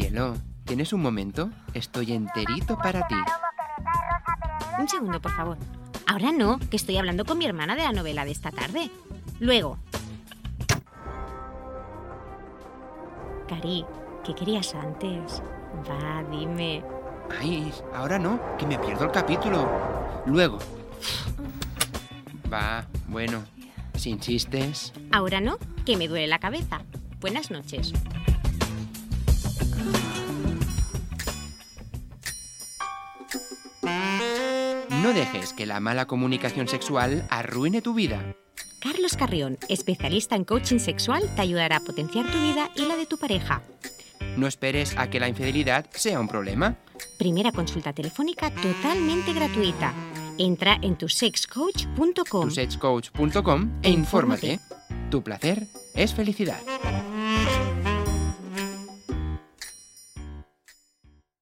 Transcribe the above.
Cielo, ¿tienes un momento? Estoy enterito para ti. Un segundo, por favor. Ahora no, que estoy hablando con mi hermana de la novela de esta tarde. Luego. Cari, ¿qué querías antes? Va, dime. Ay, ahora no, que me pierdo el capítulo. Luego. Va, bueno, si insistes. Ahora no, que me duele la cabeza. Buenas noches. No dejes que la mala comunicación sexual arruine tu vida. Carlos Carrión, especialista en coaching sexual, te ayudará a potenciar tu vida y la de tu pareja. No esperes a que la infidelidad sea un problema. Primera consulta telefónica totalmente gratuita. Entra en tusexcoach.com. tusexcoach.com e infórmate. Tu placer es felicidad.